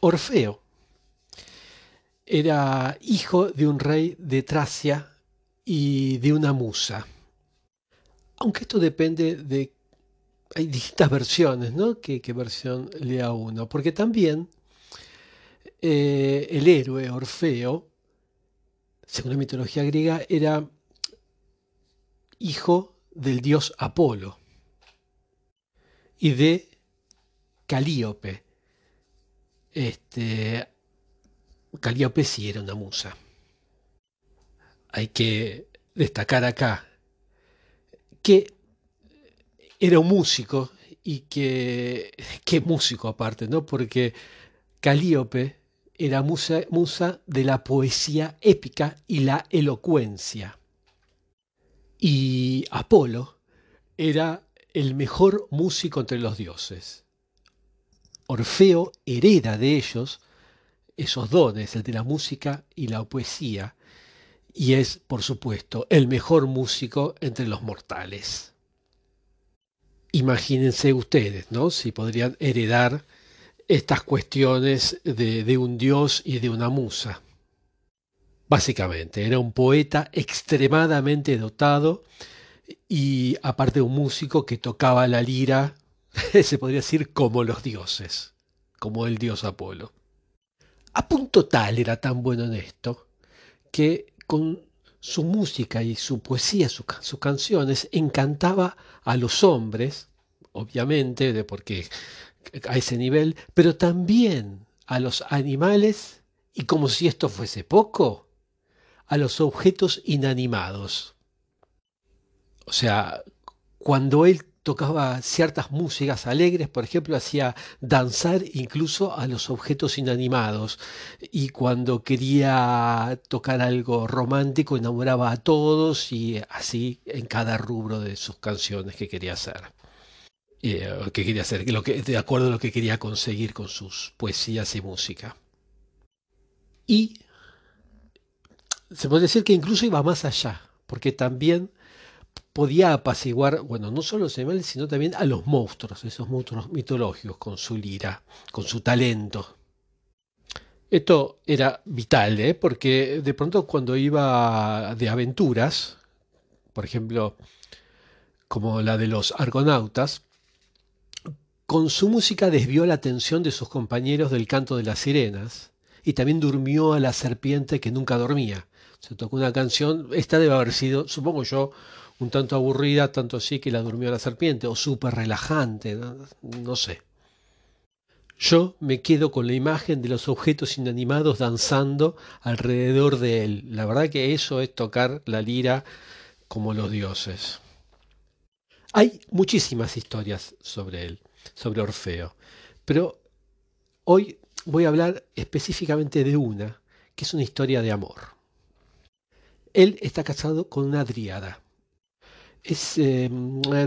Orfeo era hijo de un rey de Tracia y de una musa. Aunque esto depende de... Hay distintas versiones, ¿no? ¿Qué, versión lea uno? Porque también eh, el héroe Orfeo, según la mitología griega, era hijo del dios Apolo y de Calíope. Este, Calíope sí era una musa. Hay que destacar acá que era un músico y que, qué músico aparte, ¿no? Porque Calíope era musa, musa de la poesía épica y la elocuencia. Y Apolo era el mejor músico entre los dioses. Orfeo hereda de ellos esos dones, el de la música y la poesía, y es, por supuesto, el mejor músico entre los mortales. Imagínense ustedes, ¿no? Si podrían heredar estas cuestiones de, de un dios y de una musa. Básicamente, era un poeta extremadamente dotado y aparte un músico que tocaba la lira, se podría decir como los dioses, como el dios Apolo. A punto tal era tan bueno en esto que con su música y su poesía, sus canciones, encantaba a los hombres, obviamente, de porque a ese nivel, pero también a los animales y como si esto fuese poco, a los objetos inanimados. O sea, cuando él tocaba ciertas músicas alegres, por ejemplo, hacía danzar incluso a los objetos inanimados. Y cuando quería tocar algo romántico, enamoraba a todos y así en cada rubro de sus canciones que quería hacer. Eh, que quería hacer, lo que, de acuerdo a lo que quería conseguir con sus poesías y música. Y se puede decir que incluso iba más allá, porque también podía apaciguar, bueno, no solo a los animales, sino también a los monstruos, esos monstruos mitológicos, con su lira, con su talento. Esto era vital, ¿eh? porque de pronto cuando iba de aventuras, por ejemplo, como la de los argonautas, con su música desvió la atención de sus compañeros del canto de las sirenas y también durmió a la serpiente que nunca dormía. Se tocó una canción, esta debe haber sido, supongo yo, un tanto aburrida, tanto así que la durmió la serpiente, o súper relajante, ¿no? sé. Yo me quedo con la imagen de los objetos inanimados danzando alrededor de él. La verdad que eso es tocar la lira como los dioses. Hay muchísimas historias sobre él, sobre Orfeo, pero hoy voy a hablar específicamente de una, que es una historia de amor. Él está casado con una driada. Es, eh,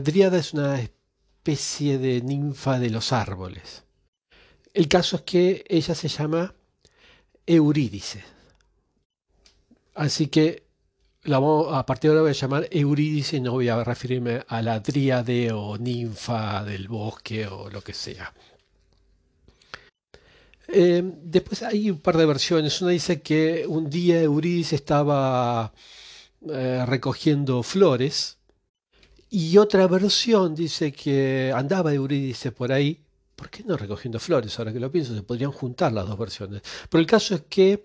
Dríada es una especie de ninfa de los árboles. El caso es que ella se llama Eurídice. Así que la a partir de ahora voy a llamar Eurídice y no voy a referirme a la dríade o ninfa del bosque o lo que sea. Eh, después hay un par de versiones. Una dice que un día Eurídice estaba eh, recogiendo flores y otra versión dice que andaba Eurídice por ahí. ¿Por qué no recogiendo flores? Ahora que lo pienso, se podrían juntar las dos versiones. Pero el caso es que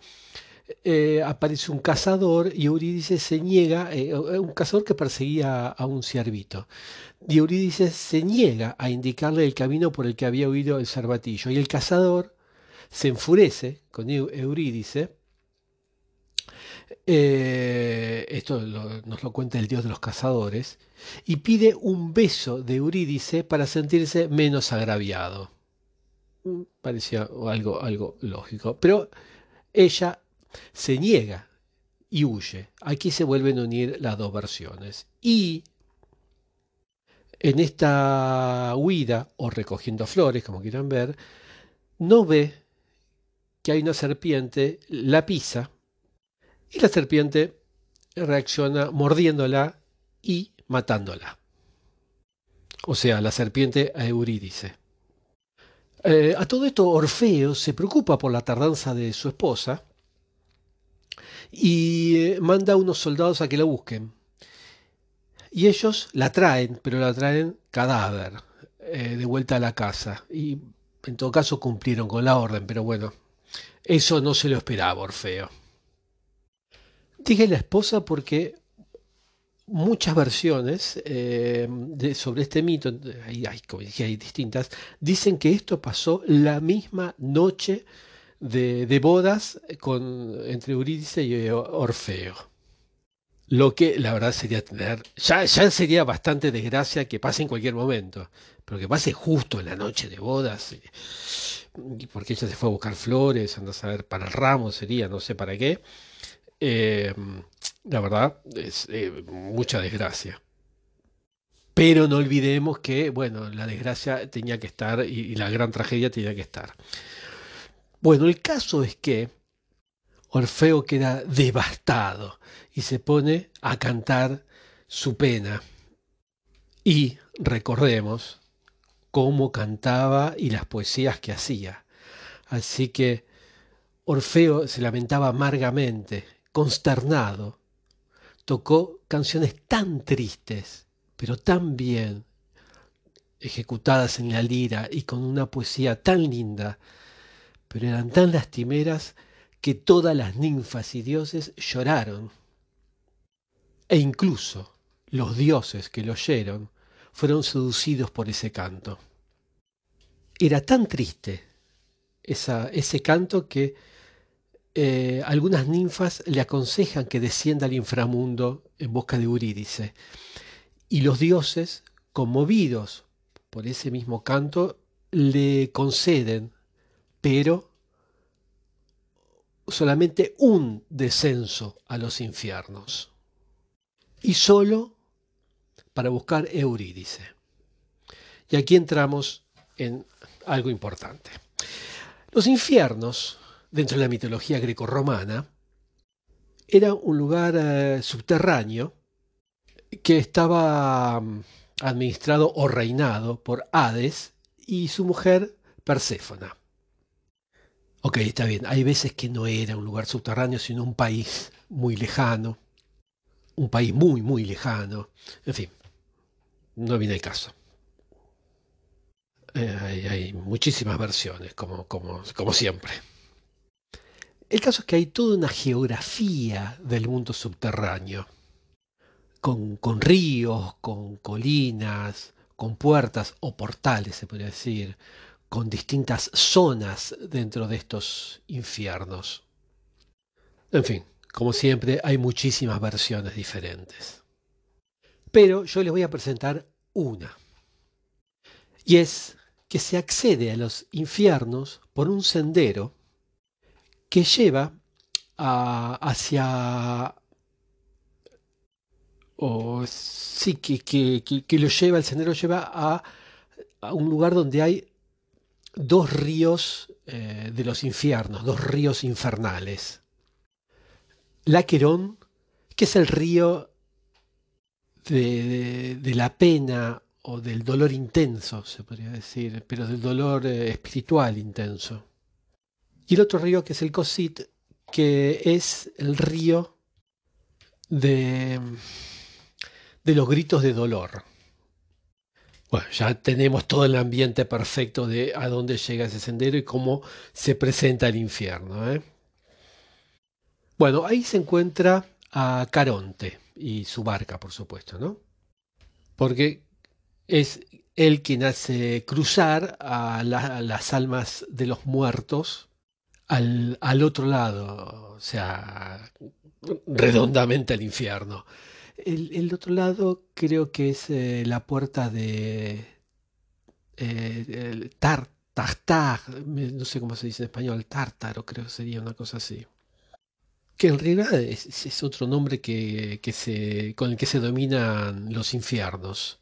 eh, aparece un cazador y Eurídice se niega, eh, un cazador que perseguía a un ciervito. Y Eurídice se niega a indicarle el camino por el que había huido el cervatillo. Y el cazador se enfurece con Eurídice eh, esto nos lo cuenta el dios de los cazadores, y pide un beso de Eurídice para sentirse menos agraviado. Mm, parecía algo, algo lógico, pero ella se niega y huye. Aquí se vuelven a unir las dos versiones. Y en esta huida, o recogiendo flores, como quieran ver, no ve que hay una serpiente, la pisa, y la serpiente reacciona mordiéndola y matándola. O sea, la serpiente a Eurídice. Eh, a todo esto Orfeo se preocupa por la tardanza de su esposa y eh, manda a unos soldados a que la busquen. Y ellos la traen, pero la traen cadáver, eh, de vuelta a la casa. Y en todo caso cumplieron con la orden, pero bueno, eso no se lo esperaba Orfeo. Dije la esposa porque muchas versiones eh, sobre este mito, hay, como dije, hay distintas, dicen que esto pasó la misma noche de, bodas con, entre Eurídice y Orfeo. Lo que la verdad sería tener, ya, ya sería bastante desgracia que pase en cualquier momento, pero que pase justo en la noche de bodas, porque ella se fue a buscar flores, anda a saber para el ramo sería, no sé para qué. Eh, la verdad, es eh, mucha desgracia. Pero no olvidemos que, bueno, la desgracia tenía que estar y, la gran tragedia tenía que estar. Bueno, el caso es que Orfeo queda devastado y se pone a cantar su pena. Y recordemos cómo cantaba y las poesías que hacía. Así que Orfeo se lamentaba amargamente, consternado, tocó canciones tan tristes, pero tan bien ejecutadas en la lira y con una poesía tan linda, pero eran tan lastimeras que todas las ninfas y dioses lloraron. E incluso los dioses que lo oyeron fueron seducidos por ese canto. Era tan triste ese canto que eh, algunas ninfas le aconsejan que descienda al inframundo en busca de Eurídice. Y los dioses, conmovidos por ese mismo canto, le conceden, pero solamente un descenso a los infiernos. Y solo para buscar Eurídice. Y aquí entramos en algo importante. Los infiernos dentro de la mitología grecorromana, era un lugar eh, subterráneo que estaba mm, administrado o reinado por Hades y su mujer Perséfona. Ok, está bien, hay veces que no era un lugar subterráneo, sino un país muy lejano, un país muy, muy lejano, en fin, no viene el caso. Eh, hay, muchísimas versiones, como, siempre. El caso es que hay toda una geografía del mundo subterráneo, con, ríos, con colinas, con puertas o portales, se podría decir, con distintas zonas dentro de estos infiernos. En fin, como siempre, hay muchísimas versiones diferentes. Pero yo les voy a presentar una. Y es que se accede a los infiernos por un sendero que lleva hacia o sí que, que, lo lleva, el sendero lleva a, un lugar donde hay dos ríos eh, de los infiernos, dos ríos infernales. Laquerón, que es el río de, la pena o del dolor intenso, se podría decir, pero del dolor eh, espiritual intenso. Y el otro río que es el Cosit, que es el río de, de los gritos de dolor. Bueno, ya tenemos todo el ambiente perfecto de a dónde llega ese sendero y cómo se presenta el infierno. ¿eh? Bueno, ahí se encuentra a Caronte y su barca, por supuesto, ¿no? Porque es él quien hace cruzar a las almas de los muertos al, al otro lado, o sea, redondamente al infierno. El, otro lado creo que es eh, la puerta de eh, no sé cómo se dice en español, tártaro creo que sería una cosa así. Que en realidad es, es otro nombre que, que se, con el que se dominan los infiernos.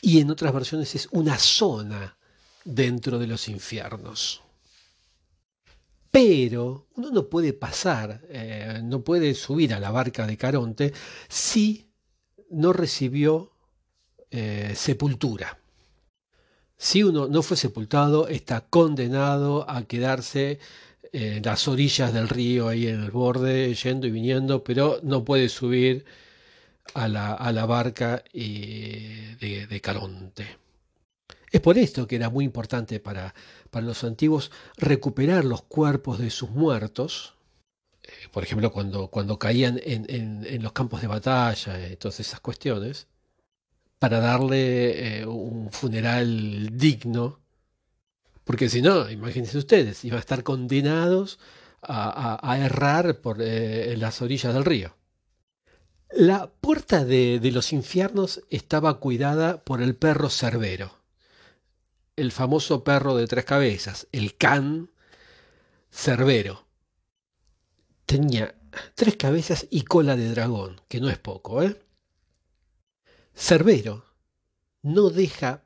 Y en otras versiones es una zona dentro de los infiernos. Pero uno no puede pasar, eh, no puede subir a la barca de Caronte si no recibió eh, sepultura. Si uno no fue sepultado, está condenado a quedarse en las orillas del río, ahí en el borde, yendo y viniendo, pero no puede subir a la, barca de, de, Caronte. Es por esto que era muy importante para, para los antiguos recuperar los cuerpos de sus muertos, eh, por ejemplo, cuando, cuando caían en, los campos de batalla, y todas esas cuestiones, para darle eh, un funeral digno, porque si no, imagínense ustedes, iban a estar condenados a, errar por eh, las orillas del río. La puerta de, los infiernos estaba cuidada por el perro Cerbero, el famoso perro de tres cabezas, el can Cerbero. Tenía tres cabezas y cola de dragón, que no es poco, ¿eh? Cerbero no deja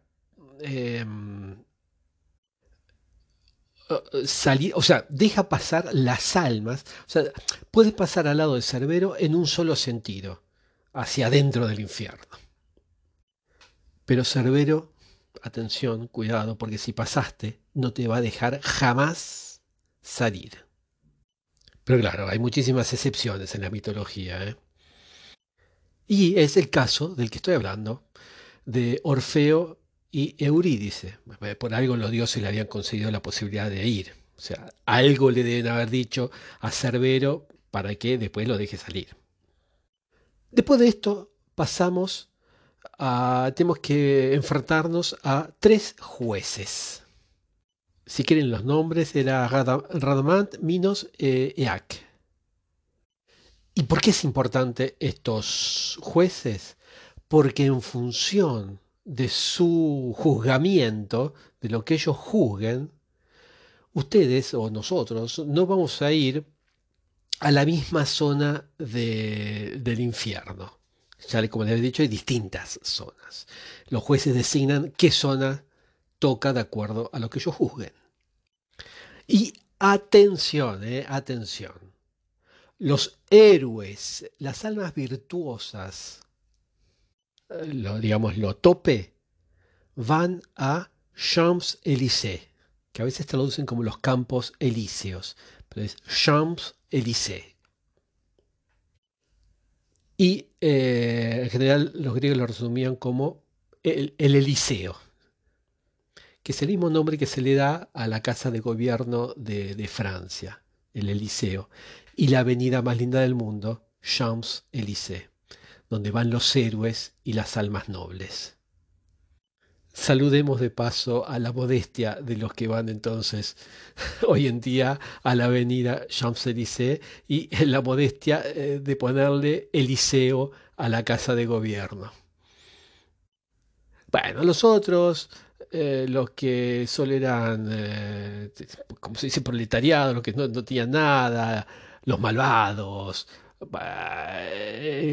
em, salir, o sea, deja pasar las almas, o sea, puedes pasar al lado de Cerbero en un solo sentido, hacia adentro del infierno. Pero Cerbero, atención, cuidado, porque si pasaste, no te va a dejar jamás salir. Pero claro, hay muchísimas excepciones en la mitología. ¿eh? Y es el caso del que estoy hablando, de Orfeo y Eurídice. Por algo los dioses le habían concedido la posibilidad de ir. O sea, algo le deben haber dicho a Cerbero para que después lo deje salir. Después de esto pasamos a... tenemos que enfrentarnos a tres jueces. Si quieren los nombres, era Radamant, Minos e Eac. ¿Y por qué es importante estos jueces? Porque en función de su juzgamiento, de lo que ellos juzguen, ustedes o nosotros no vamos a ir a la misma zona del infierno. Ya como les he dicho, hay distintas zonas. Los jueces designan qué zona toca de acuerdo a lo que ellos juzguen. Y atención, eh, atención. Los héroes, las almas virtuosas, lo, digamos, lo tope, van a Champs-Élysées, que a veces traducen como los campos elíseos, pero es Champs-Élysées. Y eh, en general los griegos lo resumían como el, Eliseo, que es el mismo nombre que se le da a la casa de gobierno de, de Francia, el Eliseo, y la avenida más linda del mundo, Champs-Élysées donde van los héroes y las almas nobles. Saludemos de paso a la modestia de los que van entonces hoy en día a la avenida Champs-Élysées y la modestia eh, de ponerle Eliseo a la casa de gobierno. Bueno, los otros, eh, los que solo eran, eh, como se dice, proletariado, los que no, no tenían nada, los malvados,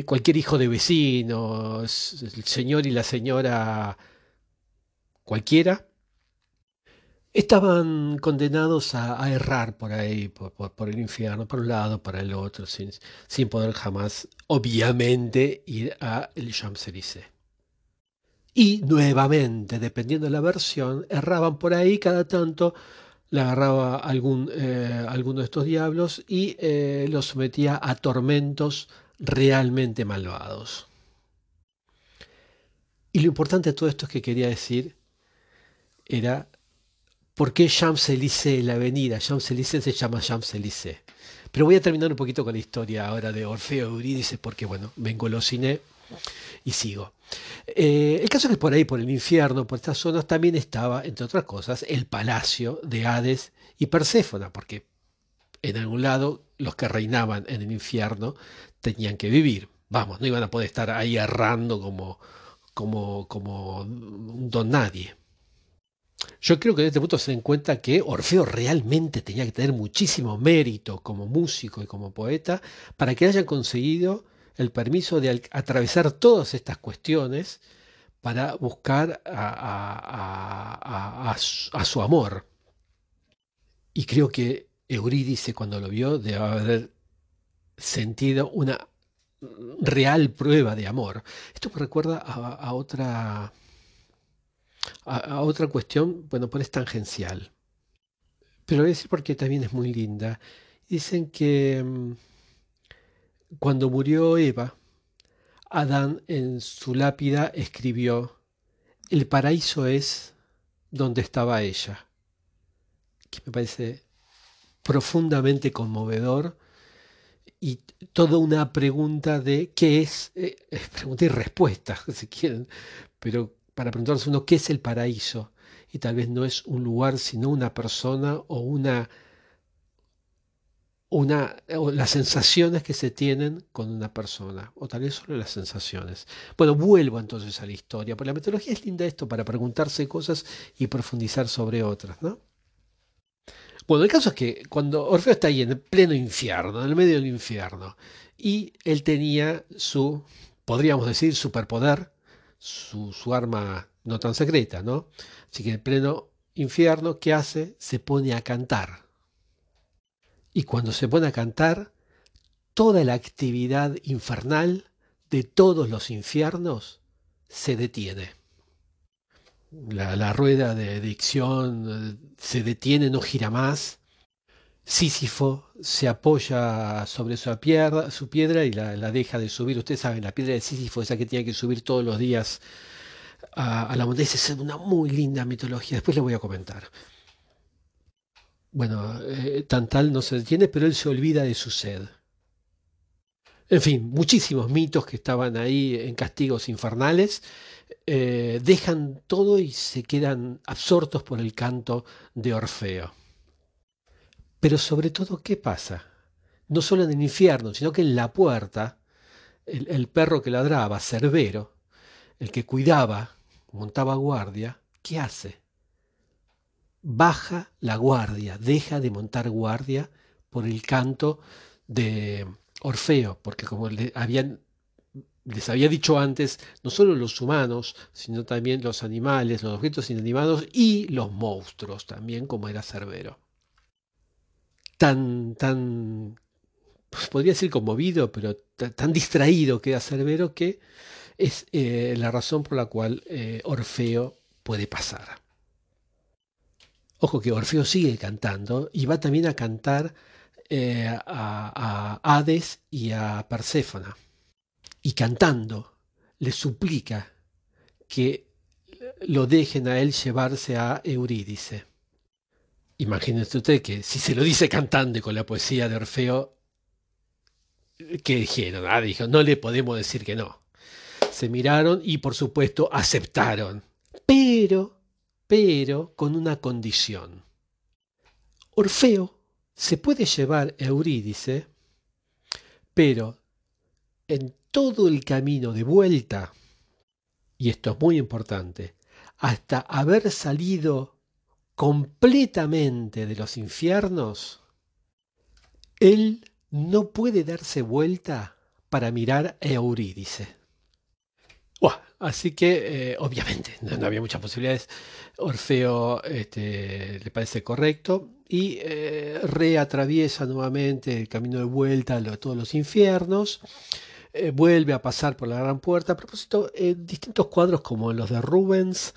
cualquier hijo de vecinos, el señor y la señora cualquiera, estaban condenados a, errar por ahí, por, el infierno, por un lado, por el otro, sin, sin poder jamás, obviamente, ir a el Champs-Élysées. Y nuevamente, dependiendo de la versión, erraban por ahí cada tanto le agarraba algún, eh, alguno de estos diablos y eh, los sometía a tormentos realmente malvados. Y lo importante de todo esto es que quería decir era por qué Champs-Élysées, la avenida Champs-Élysées se llama Champs-Élysées. Pero voy a terminar un poquito con la historia ahora de Orfeo Eurídice porque, bueno, vengo lo cine y sigo. Eh, el caso es que por ahí, por el infierno, por estas zonas, también estaba, entre otras cosas, el palacio de Hades y Perséfona, porque en algún lado los que reinaban en el infierno tenían que vivir. Vamos, no iban a poder estar ahí errando como, como, como don nadie. Yo creo que en este punto se den cuenta que Orfeo realmente tenía que tener muchísimo mérito como músico y como poeta para que haya conseguido el permiso de atravesar todas estas cuestiones para buscar a, su amor. Y creo que Eurídice cuando lo vio debe haber sentido una real prueba de amor. Esto me recuerda a, otra a, otra cuestión, bueno, pues es tangencial. Pero voy a decir porque también es muy linda. Dicen que mm, cuando murió Eva, Adán en su lápida escribió, el paraíso es donde estaba ella, que me parece profundamente conmovedor y toda una pregunta de qué es, eh, pregunta y respuesta, si quieren, pero para preguntarse uno qué es el paraíso, y tal vez no es un lugar, sino una persona o una una, o las sensaciones que se tienen con una persona, o tal vez solo las sensaciones. Bueno, vuelvo entonces a la historia, porque la metodología es linda esto para preguntarse cosas y profundizar sobre otras, ¿no? Bueno, el caso es que cuando Orfeo está ahí en el pleno infierno, en el medio del infierno, y él tenía su, podríamos decir, superpoder, su, arma no tan secreta, ¿no? Así que en pleno infierno, ¿qué hace? Se pone a cantar. Y cuando se pone a cantar, toda la actividad infernal de todos los infiernos se detiene. La, rueda de dicción eh, se detiene, no gira más. Sísifo se apoya sobre su piedra, su piedra y la, deja de subir. Ustedes saben, la piedra de Sísifo, esa que tiene que subir todos los días a, la montaña, es una muy linda mitología. Después le voy a comentar. Bueno, eh, Tantal no se detiene, pero él se olvida de su sed. En fin, muchísimos mitos que estaban ahí en castigos infernales eh, dejan todo y se quedan absortos por el canto de Orfeo. Pero sobre todo, ¿qué pasa? No solo en el infierno, sino que en la puerta, el, perro que ladraba, Cerbero, el que cuidaba, montaba guardia, ¿qué hace? baja la guardia, deja de montar guardia por el canto de Orfeo, porque como le habían, les había dicho antes, no solo los humanos, sino también los animales, los objetos inanimados y los monstruos también, como era Cerbero. Tan, tan, pues podría decir conmovido, pero tan distraído queda Cerbero que es eh, la razón por la cual eh, Orfeo puede pasar. Ojo que Orfeo sigue cantando y va también a cantar eh, a, a, Hades y a Perséfona. Y cantando le suplica que lo dejen a él llevarse a Eurídice. Imagínese usted que si se lo dice cantando con la poesía de Orfeo, ¿qué dijeron? Ah, dijo, no le podemos decir que no. Se miraron y por supuesto aceptaron. Pero pero con una condición. Orfeo se puede llevar a Eurídice, pero en todo el camino de vuelta, y esto es muy importante, hasta haber salido completamente de los infiernos, él no puede darse vuelta para mirar a Eurídice. Así que, eh, obviamente, no, había muchas posibilidades. Orfeo este, le parece correcto y eh, reatraviesa nuevamente el camino de vuelta a todos los infiernos. Eh, vuelve a pasar por la gran puerta. A propósito, en distintos cuadros como los de Rubens,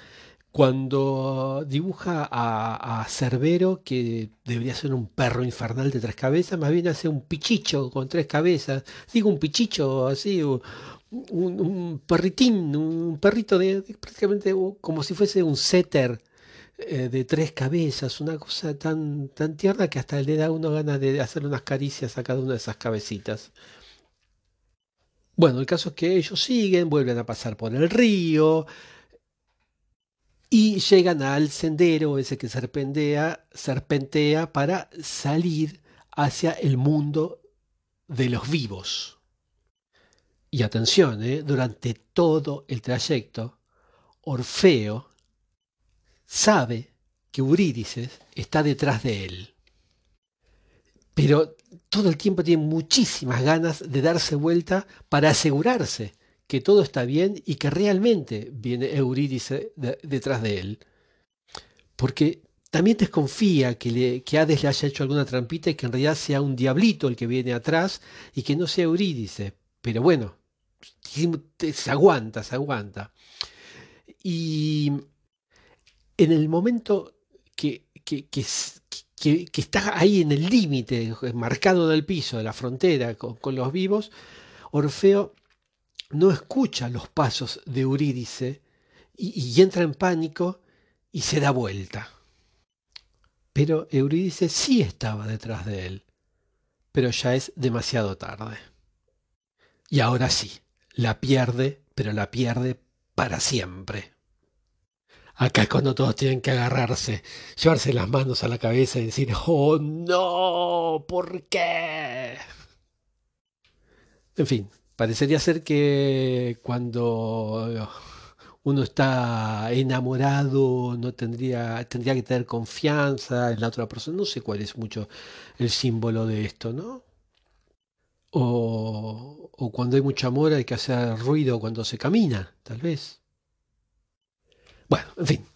cuando dibuja a, a, Cerbero, que debería ser un perro infernal de tres cabezas, más bien hace un pichicho con tres cabezas. Digo un pichicho así, un, perritín, un perrito de, prácticamente como si fuese un setter eh, de tres cabezas, una cosa tan, tan tierna que hasta le da uno ganas de hacerle unas caricias a cada una de esas cabecitas. Bueno, el caso es que ellos siguen, vuelven a pasar por el río y llegan al sendero ese que serpentea, para salir hacia el mundo de los vivos. Y atención, ¿eh? durante todo el trayecto, Orfeo sabe que Eurídice está detrás de él. Pero todo el tiempo tiene muchísimas ganas de darse vuelta para asegurarse que todo está bien y que realmente viene Eurídice detrás de él. Porque también desconfía que, le, que Hades le haya hecho alguna trampita y que en realidad sea un diablito el que viene atrás y que no sea Eurídice. Pero bueno, se aguanta, se aguanta. Y en el momento que, que, que, está ahí en el límite, marcado del piso, de la frontera con, los vivos, Orfeo no escucha los pasos de Eurídice y, entra en pánico y se da vuelta. Pero Eurídice sí estaba detrás de él, pero ya es demasiado tarde. Y ahora sí, la pierde, pero la pierde para siempre. Acá es cuando todos tienen que agarrarse, llevarse las manos a la cabeza y decir, oh no, ¿por qué? En fin, parecería ser que cuando uno está enamorado, no tendría, tendría que tener confianza en la otra persona. No sé cuál es mucho el símbolo de esto, ¿no? O, o cuando hay mucho amor hay que hacer ruido cuando se camina, tal vez. Bueno, en fin.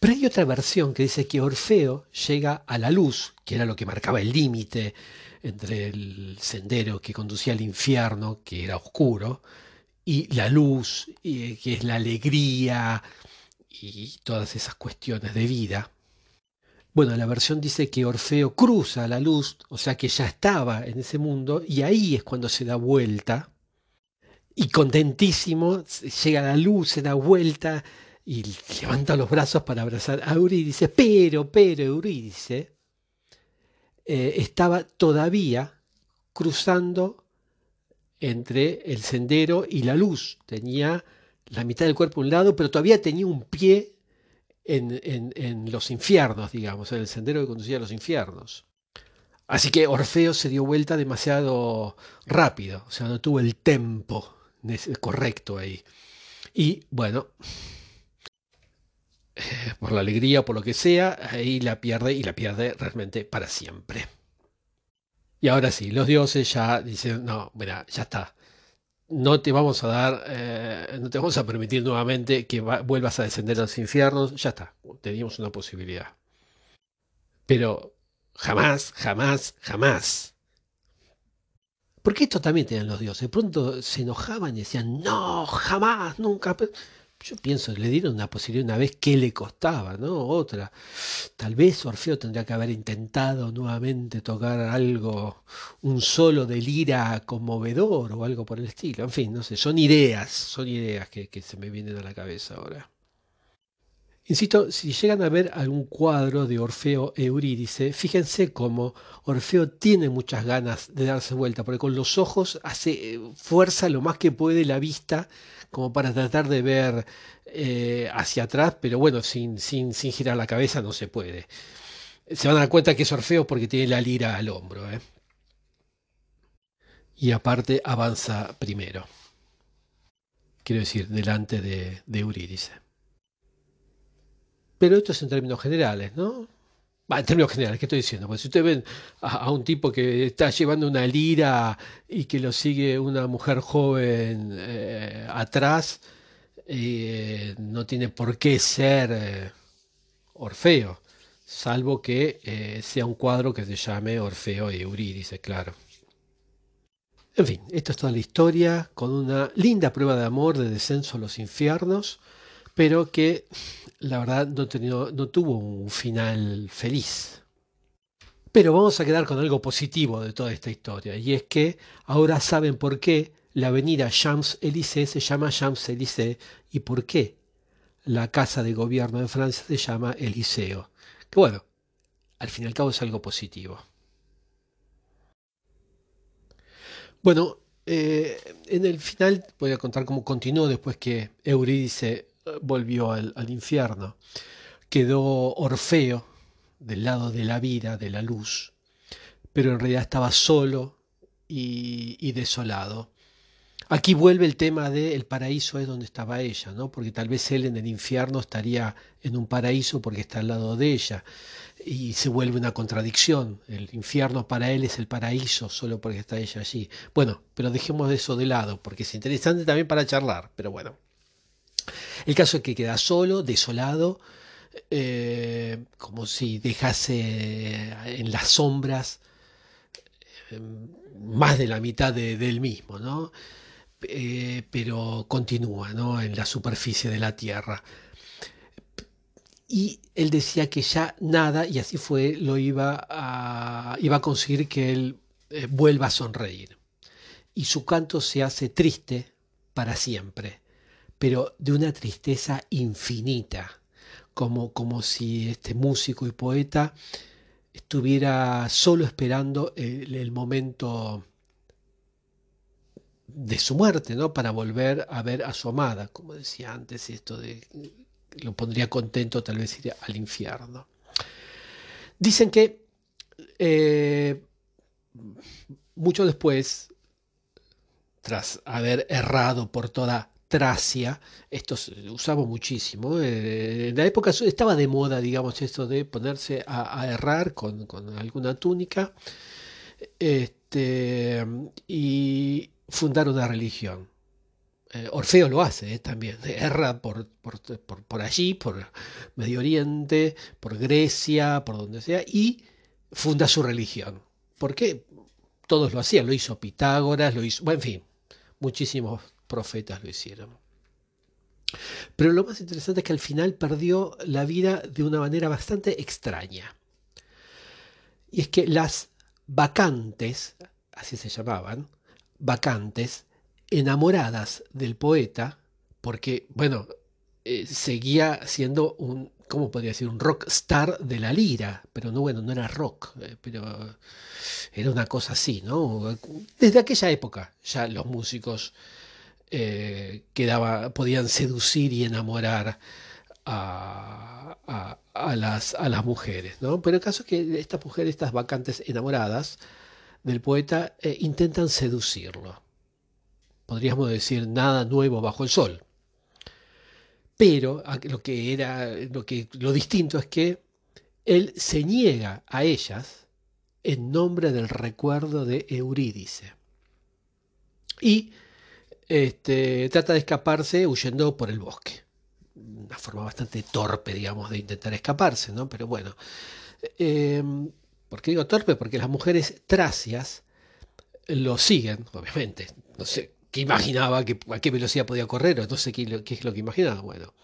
Pero hay otra versión que dice que Orfeo llega a la luz, que era lo que marcaba el límite entre el sendero que conducía al infierno, que era oscuro, y la luz, que es la alegría y todas esas cuestiones de vida. Bueno, la versión dice que Orfeo cruza la luz, o sea que ya estaba en ese mundo, y ahí es cuando se da vuelta, y contentísimo, llega la luz, se da vuelta, y levanta los brazos para abrazar a Eurídice, pero, pero Eurídice eh, estaba todavía cruzando entre el sendero y la luz. Tenía la mitad del cuerpo a un lado, pero todavía tenía un pie en, en, los infiernos, digamos, en el sendero que conducía a los infiernos. Así que Orfeo se dio vuelta demasiado rápido, o sea, no tuvo el tempo correcto ahí. Y bueno, por la alegría, por lo que sea, ahí la pierde y la pierde realmente para siempre. Y ahora sí, los dioses ya dicen, no, mira, ya está. No te vamos a dar, eh, no te vamos a permitir nuevamente que vuelvas a descender a los infiernos. Ya está, teníamos una posibilidad. Pero jamás, jamás, jamás. Porque esto también tenían los dioses. Pronto se enojaban y decían, no, jamás, nunca. Yo pienso, le dieron una posibilidad una vez, ¿qué le costaba? ¿no? Otra. Tal vez Orfeo tendría que haber intentado nuevamente tocar algo, un solo de lira conmovedor o algo por el estilo. En fin, no sé, son ideas, son ideas que, que se me vienen a la cabeza ahora. Insisto, si llegan a ver algún cuadro de Orfeo Eurídice, fíjense cómo Orfeo tiene muchas ganas de darse vuelta, porque con los ojos hace eh, fuerza lo más que puede la vista como para tratar de ver eh, hacia atrás, pero bueno, sin, sin, sin, girar la cabeza no se puede. Se van a dar cuenta que es Orfeo porque tiene la lira al hombro. ¿eh? Y aparte avanza primero. Quiero decir, delante de, de Eurídice. Pero esto es en términos generales, ¿no? en términos generales, ¿qué estoy diciendo? Pues si ustedes ven a, un tipo que está llevando una lira y que lo sigue una mujer joven eh, atrás, eh, no tiene por qué ser eh, Orfeo, salvo que sea un cuadro que se llame Orfeo y Eurídice, claro. En fin, esto es toda la historia, con una linda prueba de amor de descenso a los infiernos, pero que la verdad no, tuvo un final feliz. Pero vamos a quedar con algo positivo de toda esta historia, y es que ahora saben por qué la avenida Champs-Élysées se llama Champs-Élysées y por qué la casa de gobierno de Francia se llama Eliseo. Que bueno, al fin y al cabo es algo positivo. Bueno, eh, en el final voy a contar cómo continuó después que Eurídice volvió al, infierno. Quedó Orfeo del lado de la vida, de la luz, pero en realidad estaba solo y, desolado. Aquí vuelve el tema de el paraíso es donde estaba ella, ¿no? Porque tal vez él en el infierno estaría en un paraíso porque está al lado de ella. Y se vuelve una contradicción. El infierno para él es el paraíso solo porque está ella allí. Bueno, pero dejemos eso de lado porque es interesante también para charlar, pero bueno. El caso es que queda solo, desolado, eh, como si dejase en las sombras eh, más de la mitad de, del mismo, ¿no? Eh, pero continúa ¿no? en la superficie de la Tierra. y él decía que ya nada, y así fue, lo iba a, iba a conseguir que él eh, vuelva a sonreír. Y su canto se hace triste para siempre, pero de una tristeza infinita, como, como si este músico y poeta estuviera solo esperando el, momento de su muerte, ¿no? Para volver a ver a su amada, como decía antes, esto lo pondría contento tal vez ir al infierno. Dicen que eh, mucho después, tras haber errado por toda Tracia, esto se usaba muchísimo, eh, en la época estaba de moda, digamos, esto de ponerse a, errar con, alguna túnica este, y fundar una religión. Eh, Orfeo lo hace eh, también, erra por, por, por, allí, por Medio Oriente, por Grecia, por donde sea, y funda su religión. ¿Por qué? Todos lo hacían, lo hizo Pitágoras, lo hizo, bueno, en fin, muchísimos profetas lo hicieron. Pero lo más interesante es que al final perdió la vida de una manera bastante extraña. Y es que las vacantes, así se llamaban, vacantes, enamoradas del poeta, porque, bueno, eh, seguía siendo un, ¿cómo podría decir? Un rock star de la lira, pero no, bueno, no era rock, eh, pero era una cosa así, ¿no? Desde aquella época ya los músicos eh, podían seducir y enamorar a, las, a las mujeres, ¿no? Pero el caso es que estas mujeres, estas vacantes enamoradas del poeta, intentan seducirlo podríamos decir, nada nuevo bajo el sol. Pero lo que era, lo que lo distinto es que él se niega a ellas en nombre del recuerdo de Eurídice. Y este, trata de escaparse huyendo por el bosque. Una forma bastante torpe, digamos, de intentar escaparse, ¿no? Pero bueno. Eh, ¿Por qué digo torpe? Porque las mujeres tracias lo siguen, obviamente. No sé, que imaginaba a qué velocidad podía correr, no sé qué, es lo que imaginaba. Bueno,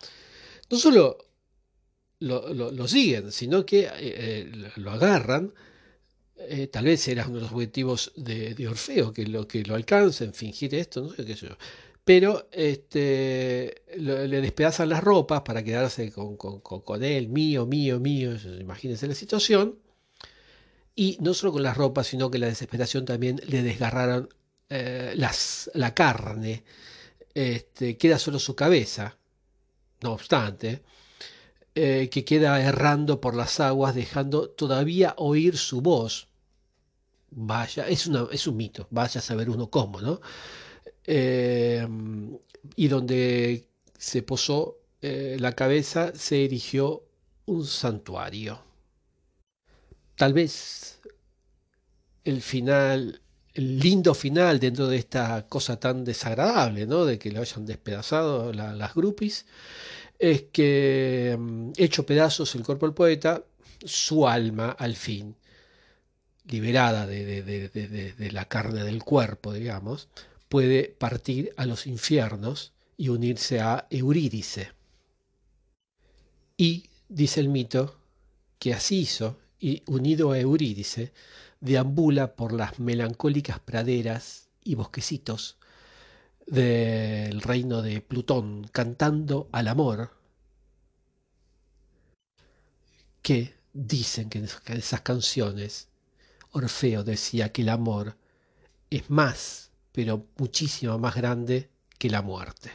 no solo lo, siguen, sino que eh, eh, lo agarran. Eh, tal vez era uno de los objetivos de, Orfeo, que lo, que lo alcancen, fingir esto, no sé qué sé yo. Pero este, le despedazan las ropas para quedarse con, él, mío, mío, mío, imagínense la situación. Y no solo con las ropas, sino que la desesperación también le desgarraron eh, la carne, este, queda solo su cabeza, no obstante, eh, que queda errando por las aguas, dejando todavía oír su voz. Vaya, es, es un mito, vaya a saber uno cómo, ¿no? Eh, y donde se posó la cabeza se erigió un santuario. Tal vez el final el lindo final dentro de esta cosa tan desagradable, ¿no? De que lo hayan despedazado las groupies, es que mm, hecho pedazos el cuerpo del poeta, su alma al fin, liberada de, de, la carne del cuerpo, digamos, puede partir a los infiernos y unirse a Eurídice. Y, dice el mito, que así hizo, y unido a Eurídice, deambula por las melancólicas praderas y bosquecitos del reino de Plutón, cantando al amor, que dicen que en esas canciones Orfeo decía que el amor es más, pero muchísimo más grande que la muerte.